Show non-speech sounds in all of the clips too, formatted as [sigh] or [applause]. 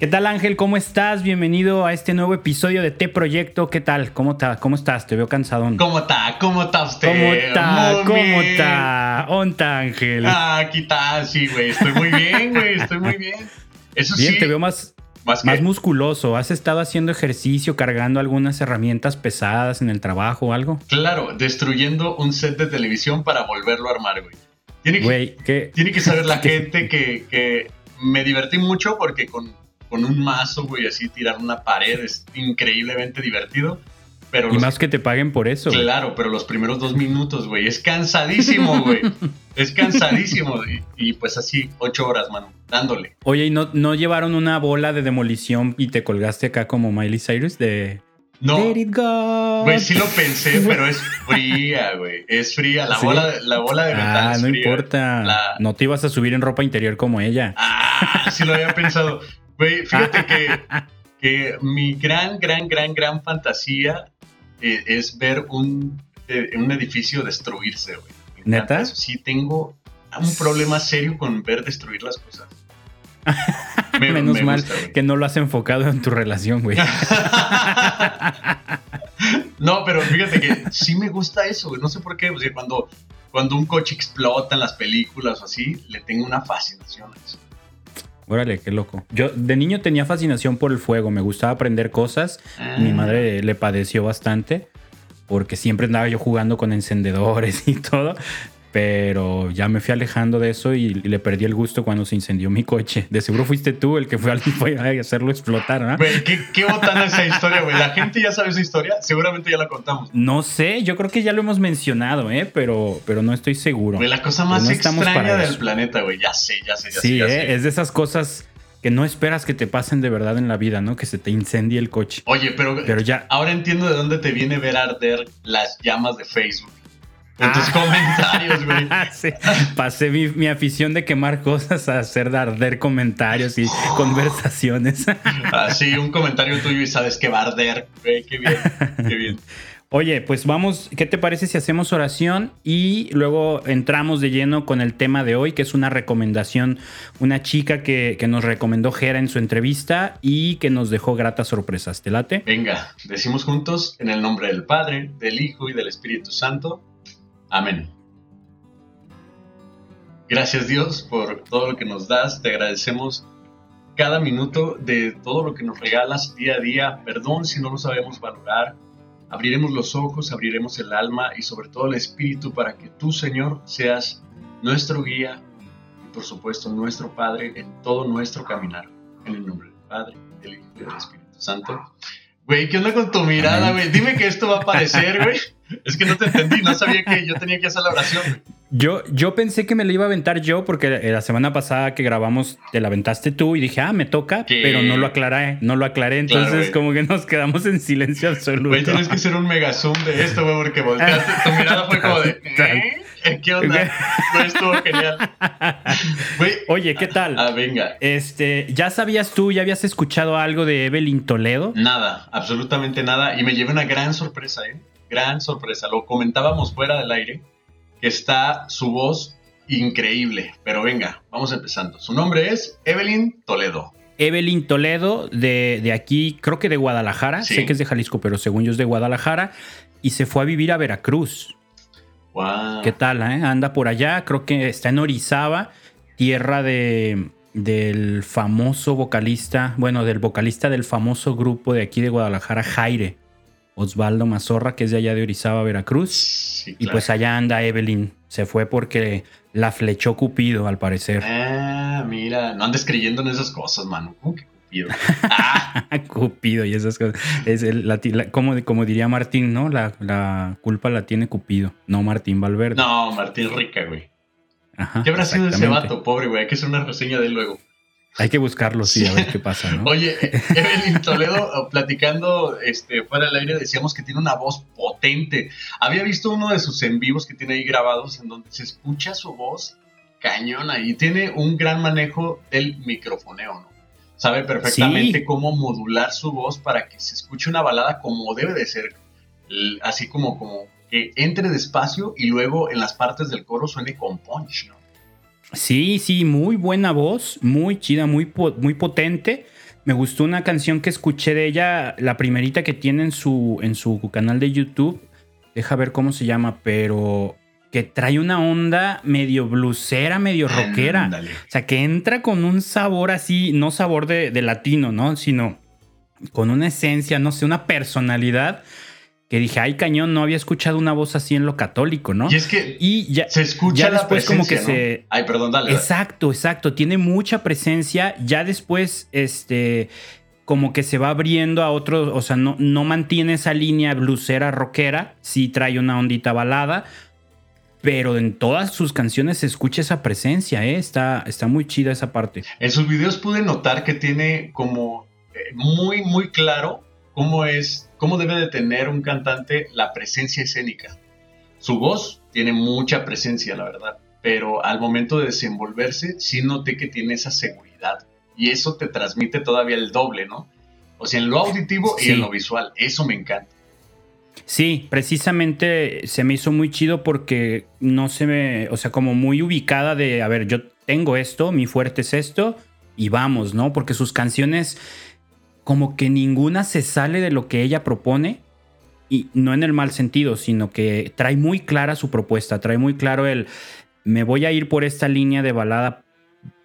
¿Qué tal Ángel? ¿Cómo estás? Bienvenido a este nuevo episodio de T Proyecto. ¿Qué tal? ¿Cómo, está? ¿Cómo estás? Te veo cansadón. ¿Cómo está? ¿Cómo está usted? ¿Cómo está? ¿Cómo está? ¿Onta, Ángel? Ah, aquí está, sí, güey. Estoy muy bien, güey. Estoy muy bien. Eso bien, sí. te veo más, más, más, musculoso. ¿Has estado haciendo ejercicio, cargando algunas herramientas pesadas en el trabajo o algo? Claro, destruyendo un set de televisión para volverlo a armar, güey. Tiene que, Güey, ¿qué? tiene que saber la [laughs] gente que, que me divertí mucho porque con con un mazo, güey, así tirar una pared es increíblemente divertido. Pero y los- más que te paguen por eso. güey. Claro, pero los primeros dos minutos, güey, es cansadísimo, [laughs] güey. es cansadísimo. Y, y pues así, ocho horas, mano, dándole. Oye, ¿y no, no llevaron una bola de demolición y te colgaste acá como Miley Cyrus de... No, Let it go. güey, sí lo pensé, [laughs] pero es fría, güey. Es fría. La, ¿Sí? bola, de- la bola de metal Ah, es no importa. La- No te ibas a subir en ropa interior como ella. Ah, sí lo había pensado. Güey, fíjate que, [laughs] que mi gran, gran, gran, gran fantasía eh, es ver un, eh, un edificio destruirse, güey. ¿Neta? eso. Sí, tengo un problema serio con ver destruir las cosas. [laughs] Me- Menos me mal gusta, que no lo has enfocado en tu relación, güey. [laughs] no, pero fíjate que sí me gusta eso, güey. No sé por qué. O sea, cuando, cuando un coche explota en las películas o así, le tengo una fascinación a eso. Órale, qué loco. Yo de niño tenía fascinación por el fuego, me gustaba aprender cosas. Mi Ah. madre le padeció bastante porque siempre andaba yo jugando con encendedores [laughs] y todo. Pero ya me fui alejando de eso y, le perdí el gusto cuando se incendió mi coche. De seguro fuiste tú el que fue al [laughs] a hacerlo explotar, ¿no? Güey, ¿qué, qué botana esa historia, güey. La gente ya sabe esa historia. Seguramente ya la contamos. No sé, yo creo que ya lo hemos mencionado, ¿eh? Pero, pero no estoy seguro. Güey, la cosa más no extraña del eso. planeta, güey. Ya sé, ya sé, ya sé. Sí, ya ¿eh? sé. es de esas cosas que no esperas que te pasen de verdad en la vida, ¿no? Que se te incendie el coche. Oye, pero, Pero ya, ahora entiendo de dónde te viene ver arder las llamas de Facebook. En tus Ah. comentarios, güey. [laughs] Sí, pasé mi, mi afición de quemar cosas a hacer de arder comentarios y [laughs] conversaciones. Así, un comentario tuyo y sabes que va a arder. Güey, qué bien, qué bien. [laughs] Oye, pues vamos, ¿qué te parece si hacemos oración y luego entramos de lleno con el tema de hoy, que es una recomendación, una chica que, que nos recomendó Jera en su entrevista y que nos dejó gratas sorpresas. ¿Te late? Venga, decimos juntos en el nombre del Padre, del Hijo y del Espíritu Santo. Amén. Gracias Dios por todo lo que nos das. Te agradecemos cada minuto de todo lo que nos regalas día a día. Perdón si no lo sabemos valorar. Abriremos los ojos, abriremos el alma y sobre todo el espíritu para que tú, Señor, seas nuestro guía y por supuesto nuestro Padre en todo nuestro caminar. En el nombre del Padre, del Hijo y del Espíritu Santo. Güey, ¿qué onda con tu mirada, güey? Dime que esto va a aparecer, güey. Es que no te entendí, no sabía que yo tenía que hacer la oración, güey. Yo, yo pensé que me la iba a aventar yo porque la semana pasada que grabamos te la aventaste tú y dije, ah, me toca, ¿Qué? pero no lo aclaré, no lo aclaré, entonces como que nos quedamos en silencio absoluto. Güey, tienes que hacer un mega zoom de esto, güey, porque volteaste, tu mirada fue como de, [laughs] ¿eh? ¿Qué onda? Güey, estuvo genial. Güey, Oye, ¿qué tal? ah, venga. Este, ¿ya sabías tú, ya habías escuchado algo de Evelyn Toledo? Nada, absolutamente nada. Y me llevé una gran sorpresa, ¿eh? Gran sorpresa. Lo comentábamos fuera del aire, que está su voz increíble. Pero venga, vamos empezando. Su nombre es Evelyn Toledo. Evelyn Toledo, de, de aquí, creo que de Guadalajara, Sí. sé que es de Jalisco, pero según yo es de Guadalajara, y se fue a vivir a Veracruz. Wow. ¿Qué tal? eh? Anda por allá, creo que está en Orizaba, tierra de, del famoso vocalista, bueno, del vocalista del famoso grupo de aquí de Guadalajara, Jaire, Osvaldo Mazorra, que es de allá de Orizaba, Veracruz. Sí, Y pues allá anda Evelyn. Se fue porque la flechó Cupido, al parecer. Ah, mira, no andes creyendo en esas cosas, mano. ¿Cómo que cupido? [laughs] Ah, Cupido y esas cosas. Es el- la- la- como, como diría Martín, ¿no? La, la culpa la tiene Cupido, no Martín Valverde. no, Martín Rica, güey. Ajá, ¿Qué habrá sido ese vato, pobre, güey? Hay que hacer una reseña de él luego. Hay que buscarlo, sí, a ver qué pasa, ¿no? Oye, Evelyn Toledo, platicando este, fuera del aire, decíamos que tiene una voz potente. Había visto uno de sus en vivos que tiene ahí grabados en donde se escucha su voz cañona y tiene un gran manejo del microfoneo, ¿no? Sabe perfectamente Sí. cómo modular su voz para que se escuche una balada como debe de ser. Así como, como que entre despacio y luego en las partes del coro suene con punch, ¿no? Sí, sí, muy buena voz, muy chida, muy, muy potente. Me gustó una canción que escuché de ella, la primerita que tiene en su, en su canal de YouTube. Deja ver cómo se llama, pero que trae una onda medio blusera, medio rockera. O sea, que entra con un sabor así, no sabor de, de, latino, ¿no? Sino con una esencia, no sé, una personalidad que dije, ay cañón, no había escuchado una voz así en lo católico, ¿no? Y es que y ya, se escucha ya la después presencia, como que ¿no? se... Ay, perdón, dale. Exacto, exacto, tiene mucha presencia, ya después, este, como que se va abriendo a otros, o sea, no, no mantiene esa línea blusera, rockera, sí trae una ondita balada, pero en todas sus canciones se escucha esa presencia, ¿eh? Está, está muy chida esa parte. En sus videos pude notar que tiene como eh, muy, muy claro cómo es, cómo debe de tener un cantante la presencia escénica. Su voz tiene mucha presencia, la verdad, pero al momento de desenvolverse sí noté que tiene esa seguridad y eso te transmite todavía el doble, ¿no? O sea, en lo auditivo Sí. y en lo visual, eso me encanta. Sí, precisamente se me hizo muy chido porque no se me, o sea, como muy ubicada de, a ver, yo tengo esto, mi fuerte es esto y vamos, ¿no? Porque sus canciones como que ninguna se sale de lo que ella propone y no en el mal sentido, sino que trae muy clara su propuesta, trae muy claro el, me voy a ir por esta línea de balada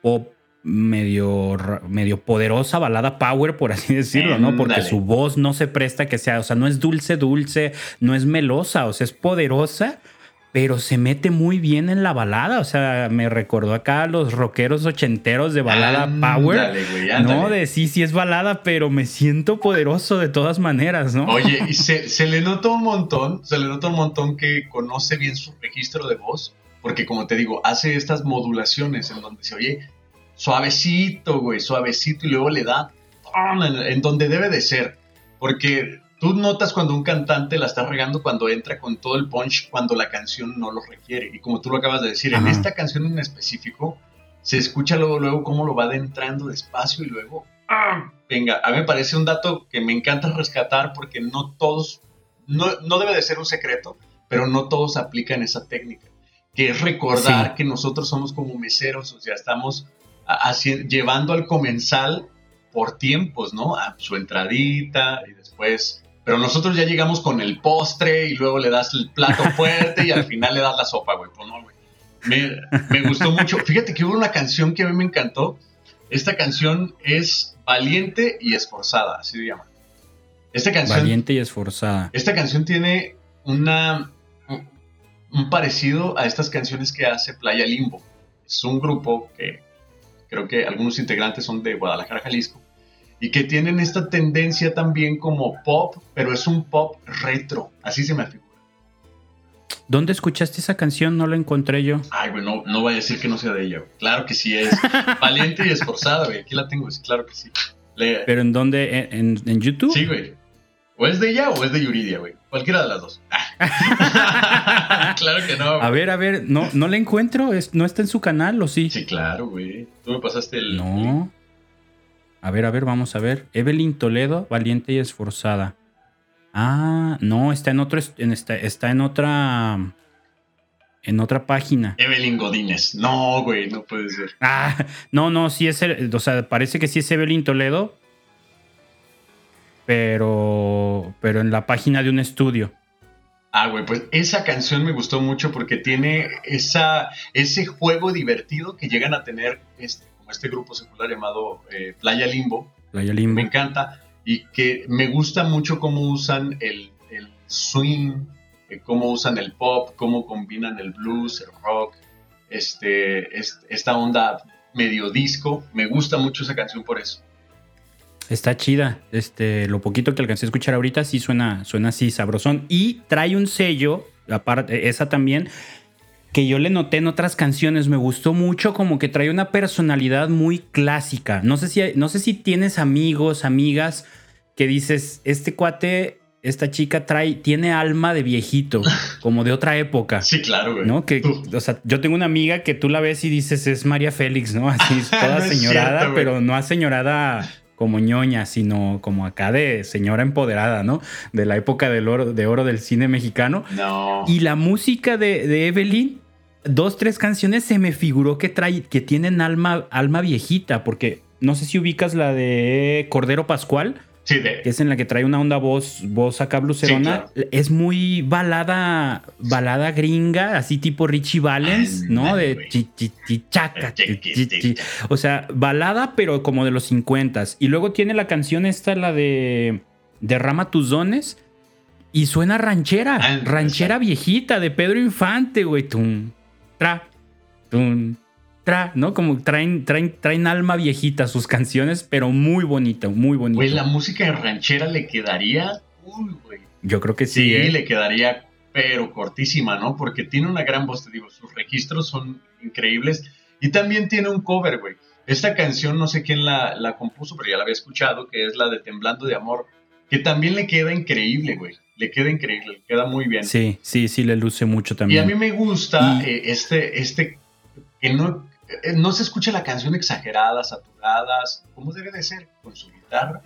pop medio, medio poderosa, balada power, por así decirlo, ¿no? Porque Ándale. su voz no se presta que sea, o sea, no es dulce, dulce, no es melosa, o sea, es poderosa, pero se mete muy bien en la balada, o sea, me recordó acá a los rockeros ochenteros de balada power. No, de sí, sí es balada, pero me siento poderoso de todas maneras, ¿no? Oye, [laughs] y se, se le nota un montón, se le nota un montón que conoce bien su registro de voz, porque como te digo, hace estas modulaciones en donde se oye suavecito, güey, suavecito, y luego le da en donde debe de ser. Porque tú notas cuando un cantante la está regando cuando entra con todo el punch, cuando la canción no lo requiere. Y como tú lo acabas de decir, en Ajá. esta canción en específico, se escucha luego, luego cómo lo va adentrando despacio y luego ¡ah! Venga, a mí me parece un dato que me encanta rescatar porque no todos, no, no debe de ser un secreto, pero no todos aplican esa técnica, que es recordar Sí. que nosotros somos como meseros, o sea, estamos a- haci- llevando al comensal por tiempos, ¿no? A su entradita y después... Pero nosotros ya llegamos con el postre y luego le das el plato [laughs] fuerte y al final le das la sopa, güey. Pues no, güey. Me, me gustó mucho. Fíjate que hubo una canción que a mí me encantó. Esta canción es Valiente y Esforzada, así se llama. Esta canción, Valiente y esforzada. esta canción tiene una, un- un parecido a estas canciones que hace Playa Limbo. Es un grupo que creo que algunos integrantes son de Guadalajara, Jalisco, y que tienen esta tendencia también como pop, pero es un pop retro, así se me figura. ¿Dónde escuchaste esa canción? No la encontré yo. Ay, güey, no, no vaya a decir que no sea de ella, güey. Claro que sí es. [laughs] Valiente y esforzada, güey. Aquí la tengo, sí, claro que sí. Le- ¿Pero en dónde? ¿En, YouTube? Sí, güey. O es de ella o es de Yuridia, güey. Cualquiera de las dos. [laughs] [laughs] Claro que no. A güey. ver, a ver, no, no la encuentro. ¿No está en su canal o sí? Sí, claro, güey. Tú me pasaste el. No. A ver, a ver, vamos a ver. Evelyn Toledo, valiente y esforzada. Ah, no, está en otro, est- en esta- está en otra, en otra página. Evelyn Godínez. No, güey, no puede ser. Ah, no, no, sí es, el- o sea, parece que sí es Evelyn Toledo, pero, pero en la página de un estudio. Ah, güey, pues esa canción me gustó mucho porque tiene esa, ese juego divertido que llegan a tener este, este grupo secular llamado eh, Playa Limbo. Playa Limbo. me encanta y que me gusta mucho cómo usan el, el swing, eh, cómo usan el pop, cómo combinan el blues, el rock, este, es- esta onda medio disco. Me gusta mucho esa canción por eso. Está chida. Este, lo poquito que alcancé a escuchar ahorita sí suena, suena así sabrosón. Y trae un sello, aparte, esa también, que yo le noté en otras canciones. Me gustó mucho, como que trae una personalidad muy clásica. No sé si, no sé si tienes amigos, amigas, que dices, este cuate, esta chica trae, tiene alma de viejito, [laughs] como de otra época. Sí, claro, güey. ¿No? Que, o sea, yo tengo una amiga que tú la ves y dices es María Félix, ¿no? Así, [laughs] toda No señorada, cierto, pero no señorada como ñoña, sino como acá de señora empoderada, ¿no? De la época del oro, de oro del cine mexicano. No. Y la música de, de Evelyn, dos, tres canciones se me figuró que trae, que tienen alma, alma viejita, porque no sé si ubicas la de Cordero Pascual. Sí, de... Que es en la que trae una onda voz, voz acá blucerona. Es muy balada, balada gringa, así tipo Richie Valens, ¿no? De chichichaca. O sea, balada, pero como de los 50 Y luego tiene la canción esta, la de Derrama tus dones. Y suena ranchera, ah, ranchera viejita de Pedro Infante, güey. Tum, tra, tum, tra, ¿no? Como traen, traen, traen alma viejita sus canciones, pero muy bonita, muy bonita. Güey, la música ranchera le quedaría. Uy, güey. Yo creo que sí. Sí, ¿eh? le quedaría, pero cortísima, ¿no? Porque tiene una gran voz, te digo, sus registros son increíbles. Y también tiene un cover, güey. Esta canción, no sé quién la, la compuso, pero ya la había escuchado, que es la de Temblando de Amor, que también le queda increíble, güey. Le queda increíble, le queda muy bien. Sí, sí, sí, le luce mucho también. Y a mí me gusta eh, este, este, que no, eh, no se escucha la canción exagerada, saturadas, como debe de ser, con su guitarra.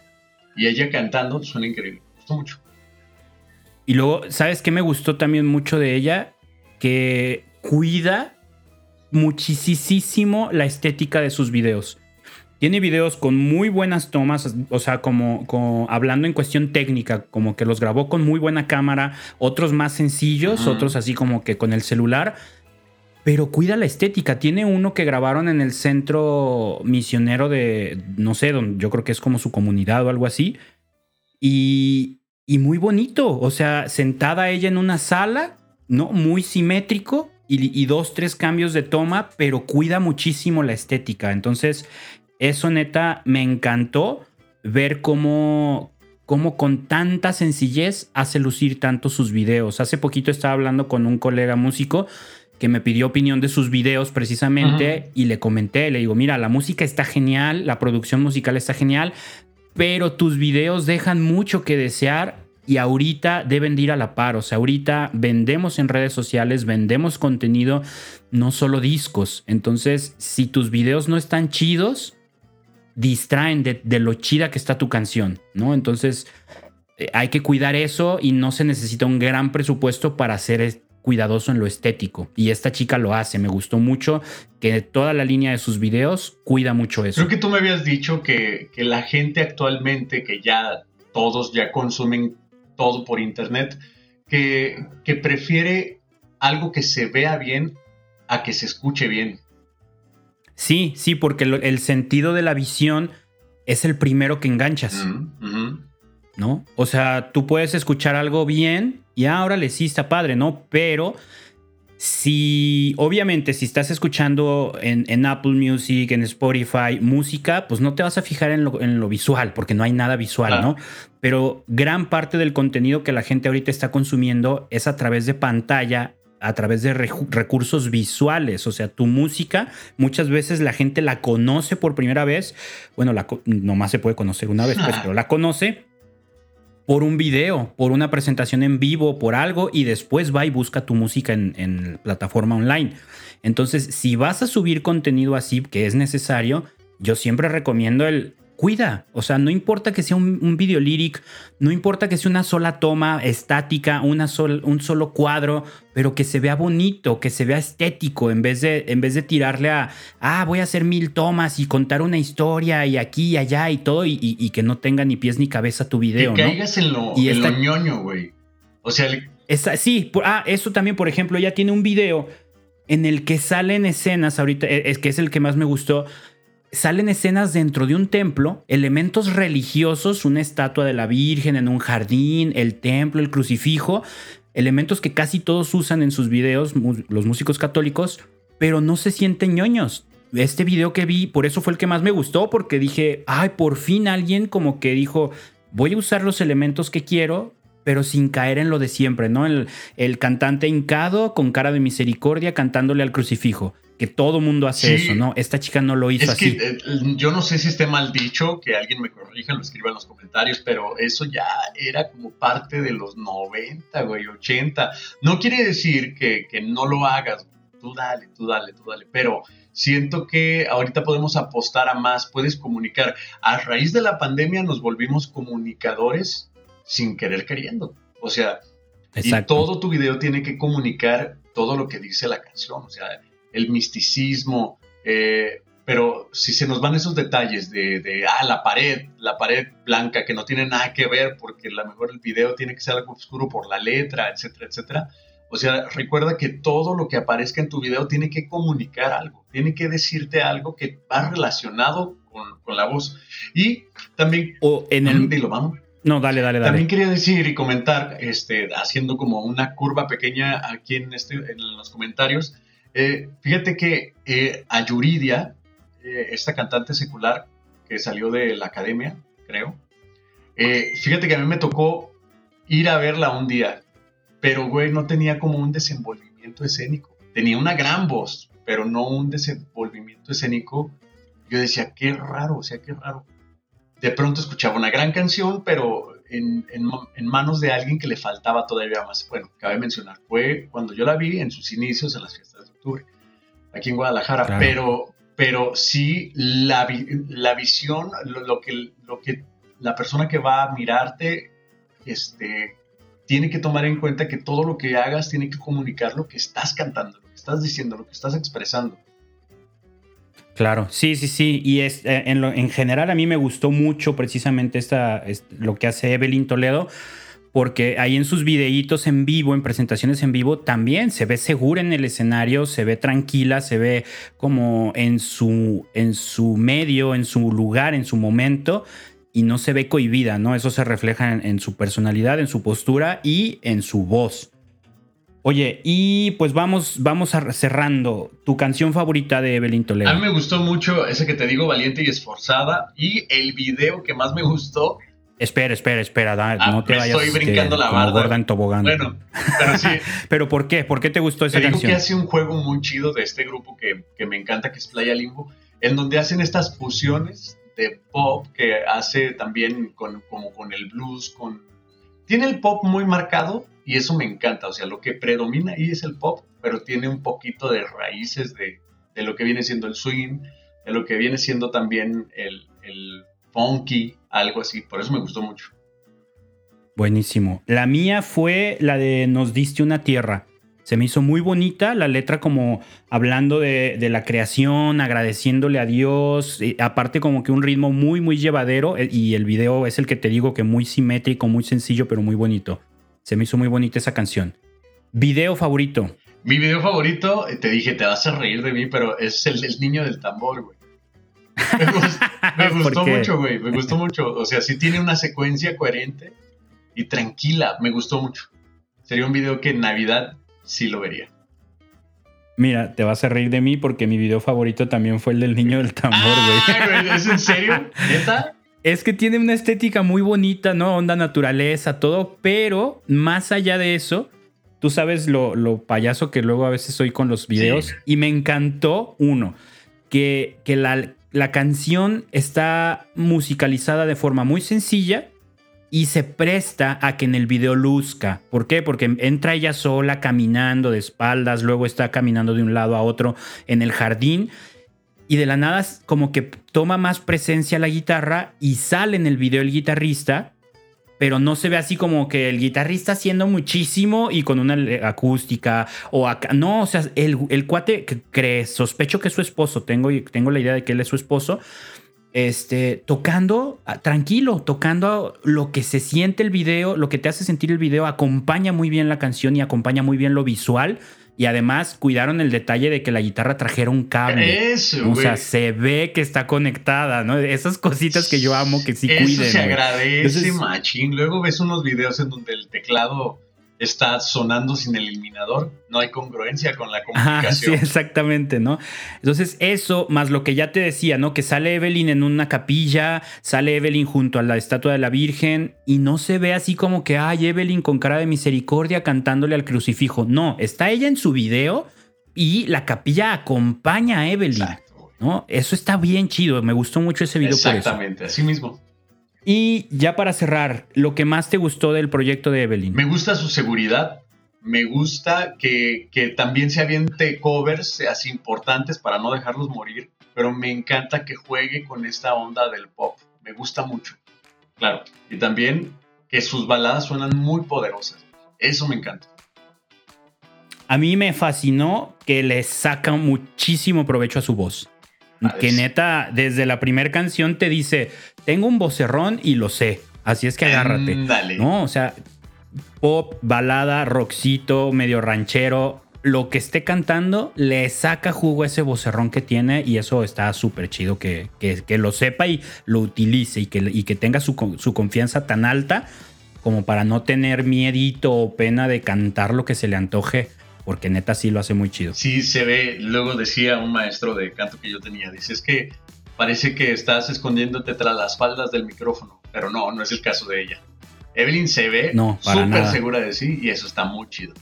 Y ella cantando suena increíble. Me gustó mucho. Y luego, ¿sabes qué me gustó también mucho de ella? Que cuida muchísimo la estética de sus videos. Tiene videos con muy buenas tomas, o sea, como, como, hablando en cuestión técnica, como que los grabó con muy buena cámara, otros más sencillos, otros así como que con el celular, pero cuida la estética. Tiene uno que grabaron en el centro misionero de, no sé, donde yo creo que es como su comunidad o algo así. Y, y muy bonito. O sea, sentada ella en una sala, ¿no? Muy simétrico y, y, dos, tres cambios de toma, pero cuida muchísimo la estética. Entonces, eso neta me encantó ver cómo, cómo con tanta sencillez hace lucir tanto sus videos. Hace poquito estaba hablando con un colega músico que me pidió opinión de sus videos precisamente y le comenté, le digo, mira, la música está genial, la producción musical está genial, pero tus videos dejan mucho que desear y ahorita deben de ir a la par, o sea, ahorita vendemos en redes sociales, vendemos contenido, no solo discos, entonces si tus videos no están chidos, distraen de, lo chida que está tu canción, ¿no? Entonces eh, hay que cuidar eso y no se necesita un gran presupuesto para hacer cuidadoso en lo estético. Y esta chica lo hace. Me gustó mucho que toda la línea de sus videos cuida mucho eso. Creo que tú me habías dicho que, la gente actualmente, que ya todos ya consumen todo por internet, que prefiere algo que se vea bien a que se escuche bien. Sí, sí, porque el sentido de la visión es el primero que enganchas. ¿No? O sea, tú puedes escuchar algo bien y ahora le sí está padre, ¿no? Pero si, obviamente, si estás escuchando en, Apple Music, en Spotify, música, pues no te vas a fijar en lo, visual, porque no hay nada visual, ¿no? Pero gran parte del contenido que la gente ahorita está consumiendo es a través de pantalla, a través de recursos visuales. O sea, tu música, muchas veces la gente la conoce por primera vez. Bueno, la, nomás se puede conocer una vez, pues, pero la conoce por un video, por una presentación en vivo, por algo, y después va y busca tu música en, en plataforma online. Entonces, si vas a subir contenido así, que es necesario, yo siempre recomiendo el cuida. O sea, no importa que sea un, video lyric, no importa que sea una sola toma estática, una un solo cuadro, pero que se vea bonito, que se vea estético, en vez de, en vez de tirarle a, ah, voy a hacer mil tomas y contar una historia y aquí y allá y todo, y, que no tenga ni pies ni cabeza tu video. Que caigas en lo, y ñoño, güey. O sea, sí, ah, eso también, por ejemplo, ya tiene un video en el que salen escenas ahorita, e, es que es el que más me gustó salen escenas dentro de un templo, elementos religiosos, una estatua de la Virgen en un jardín, el templo, el crucifijo, elementos que casi todos usan en sus videos los músicos católicos, pero no se sienten ñoños. Este video que vi, por eso fue el que más me gustó, porque dije, ay, por fin alguien como que dijo, voy a usar los elementos que quiero, pero sin caer en lo de siempre, ¿no? El, el cantante hincado con cara de misericordia cantándole al crucifijo que todo mundo hace eso, ¿no? Esta chica no lo hizo es así. Que, eh, yo no sé si esté mal dicho, que alguien me corrija, lo escriba en los comentarios, pero eso ya era como parte de los 90, güey, 80. No quiere decir que, que no lo hagas, tú dale, tú dale, tú dale, pero siento que ahorita podemos apostar a más, puedes comunicar. A raíz de la pandemia nos volvimos comunicadores sin querer queriendo. O sea, y todo tu video tiene que comunicar todo lo que dice la canción. O sea, el misticismo, eh, pero si se nos van esos detalles de, de, ah, la pared, la pared blanca que no tiene nada que ver porque a lo mejor el video tiene que ser algo oscuro por la letra, etcétera, etcétera. O sea, recuerda que todo lo que aparezca en tu video tiene que comunicar algo, tiene que decirte algo que va relacionado con, con la voz. Y también... O en el... Dilo, vamos. No, dale, dale, dale. También quería decir y comentar, este, haciendo como una curva pequeña aquí en, este, en los comentarios, eh, fíjate que eh, a Yuridia, eh, esta cantante secular que salió de la academia, creo, fíjate que a mí me tocó ir a verla un día, pero güey, no tenía como un desenvolvimiento escénico. Tenía una gran voz, pero no un desenvolvimiento escénico. Yo decía, qué raro, o sea, qué raro. De pronto escuchaba una gran canción, pero en, en, manos de alguien que le faltaba todavía más. Bueno, cabe mencionar, fue cuando yo la vi en sus inicios en las fiestas de octubre, aquí en Guadalajara, pero, pero sí la, la visión, lo, que, lo que la persona que va a mirarte este, tiene que tomar en cuenta que todo lo que hagas tiene que comunicar lo que estás cantando, lo que estás diciendo, lo que estás expresando. Claro, sí, sí, sí. Y es, eh, en, en general a mí me gustó mucho precisamente esta, lo que hace Evelyn Toledo, porque ahí en sus videitos en vivo, en presentaciones en vivo, también se ve segura en el escenario, se ve tranquila, se ve como en su, en su medio, en su lugar, en su momento. Y no se ve cohibida, ¿no? Eso se refleja en su personalidad, en su postura y en su voz. Oye, y pues vamos, vamos a cerrando. Tu canción favorita de Evelyn Toledo. A mí me gustó mucho ese que te digo, Valiente y Esforzada. Y el video que más me gustó. Espera, espera, espera, ah, no te vayas. Estoy brincando la barda. Gorda en tobogán. Bueno, pero sí. [laughs] ¿Pero por qué? ¿Por qué te gustó esa te canción? Digo que hace un juego muy chido de este grupo que, que me encanta, que es Playa Limbo, en donde hacen estas fusiones de pop que hace también con, como con el blues, con... Tiene el pop muy marcado, y eso me encanta, o sea, lo que predomina ahí es el pop, pero tiene un poquito de raíces de, lo que viene siendo el swing, de lo que viene siendo también el, el funky, algo así, por eso me gustó mucho. Buenísimo. La mía fue la de Nos diste una tierra. Se me hizo muy bonita la letra como hablando de, de la creación, agradeciéndole a Dios, aparte como que un ritmo muy, muy llevadero y el video es el que te digo que muy simétrico, muy sencillo, pero muy bonito. Se me hizo muy bonita esa canción. Video favorito. Mi video favorito, eh, te dije, te vas a reír de mí, pero es el del niño del tambor, güey. Me, [laughs] gustó, mucho, güey. Me gustó mucho. O sea, sí tiene una secuencia coherente y tranquila. Me gustó mucho. Sería un video que en Navidad sí lo vería. Mira, te vas a reír de mí porque mi video favorito también fue el del niño del tambor, güey. ¿Es en serio? ¿Neta? Es que tiene una estética muy bonita, ¿no? Onda naturaleza, todo, pero más allá de eso, tú sabes lo, payaso que luego a veces soy con los videos y me encantó uno, que, que la, la canción está musicalizada de forma muy sencilla y se presta a que en el video luzca. ¿Por qué? Porque entra ella sola caminando de espaldas, luego está caminando de un lado a otro en el jardín y de la nada como que toma más presencia la guitarra y sale en el video el guitarrista, pero no se ve así como que el guitarrista haciendo muchísimo y con una acústica o acá. No, o sea, el, cuate que cree, sospecho que es su esposo, tengo, tengo la idea de que él es su esposo, este, tocando ah, tranquilo, tocando lo que se siente el video, lo que te hace sentir el video, acompaña muy bien la canción y acompaña muy bien lo visual y además cuidaron el detalle de que la guitarra trajera un cable. Eso, O sea, se ve que está conectada, ¿no? Esas cositas que yo amo que sí Eso cuiden. se agradece, machín. Luego ves unos videos en donde el teclado está sonando sin el eliminador, no hay congruencia con la [laughs] comunicación. sí, exactamente, ¿no? Entonces, eso, más lo que ya te decía, ¿no? Que sale Evelyn en una capilla, sale Evelyn junto a la estatua de la Virgen y no se ve así como que, ay, Evelyn con cara de misericordia cantándole al crucifijo. No, está ella en su video y la capilla acompaña a Evelyn. ¿no? Eso está bien chido, me gustó mucho ese video. Exactamente, así mismo. Y ya para cerrar, lo que más te gustó del proyecto de Evelyn. Me gusta su seguridad. Me gusta que, también se aviente covers así importantes para no dejarlos morir. Pero me encanta que juegue con esta onda del pop. Me gusta mucho. Claro. Y también que sus baladas suenan muy poderosas. Eso me encanta. A mí me fascinó que le saca muchísimo provecho a su voz. Que neta, desde la primera canción te dice, tengo un vocerrón y lo sé. Así es que agárrate. Dale. No, o sea, pop, balada, rockcito, medio ranchero. Lo que esté cantando le saca jugo a ese vocerrón que tiene y eso está súper chido que, que, lo sepa y lo utilice y que, y que tenga su, su confianza tan alta como para no tener miedito o pena de cantar lo que se le antoje porque neta sí lo hace muy chido. Sí, se ve, luego decía un maestro de canto que yo tenía, dice, es que parece que estás escondiéndote tras las faldas del micrófono, pero no, no es el caso de ella. Evelyn se ve súper segura de sí y eso está muy chido.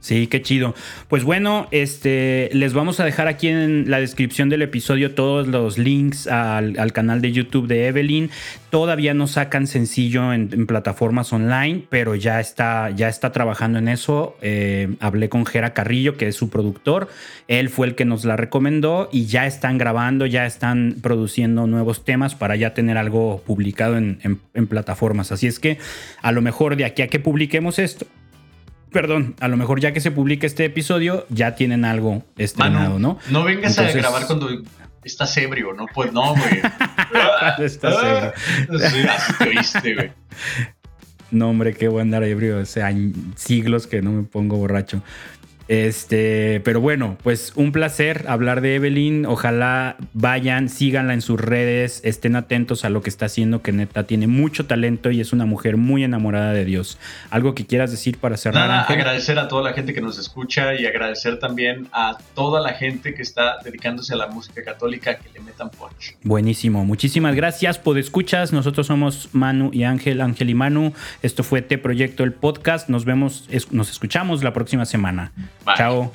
Sí, qué chido. Pues bueno, este, les vamos a dejar aquí en la descripción del episodio todos los links al, canal de YouTube de Evelyn. Todavía no sacan sencillo en, plataformas online, pero ya está, ya está trabajando en eso. Eh, hablé con Jera Carrillo, que es su productor. Él fue el que nos la recomendó y ya están grabando, ya están produciendo nuevos temas para ya tener algo publicado en, en plataformas. Así es que a lo mejor de aquí a que publiquemos esto perdón, a lo mejor ya que se publique este episodio, ya tienen algo estrenado, ¿no? No vengas a grabar cuando estás ebrio, ¿no? Pues no, güey. [laughs] estás ebrio. [laughs] así te oíste, güey. No, hombre, qué buen andar ebrio. O sea, siglos que no me pongo borracho. Este, pero bueno, pues un placer hablar de Evelyn. Ojalá vayan, síganla en sus redes, estén atentos a lo que está haciendo, que neta tiene mucho talento y es una mujer muy enamorada de Dios. ¿Algo que quieras decir para cerrar? Nada, agradecer a toda la gente que nos escucha y agradecer también a toda la gente que está dedicándose a la música católica que le metan punch. Buenísimo, muchísimas gracias por escuchas. Nosotros somos Manu y Ángel, Ángel y Manu. Esto fue T Proyecto el podcast. Nos vemos, nos escuchamos la próxima semana. Chao.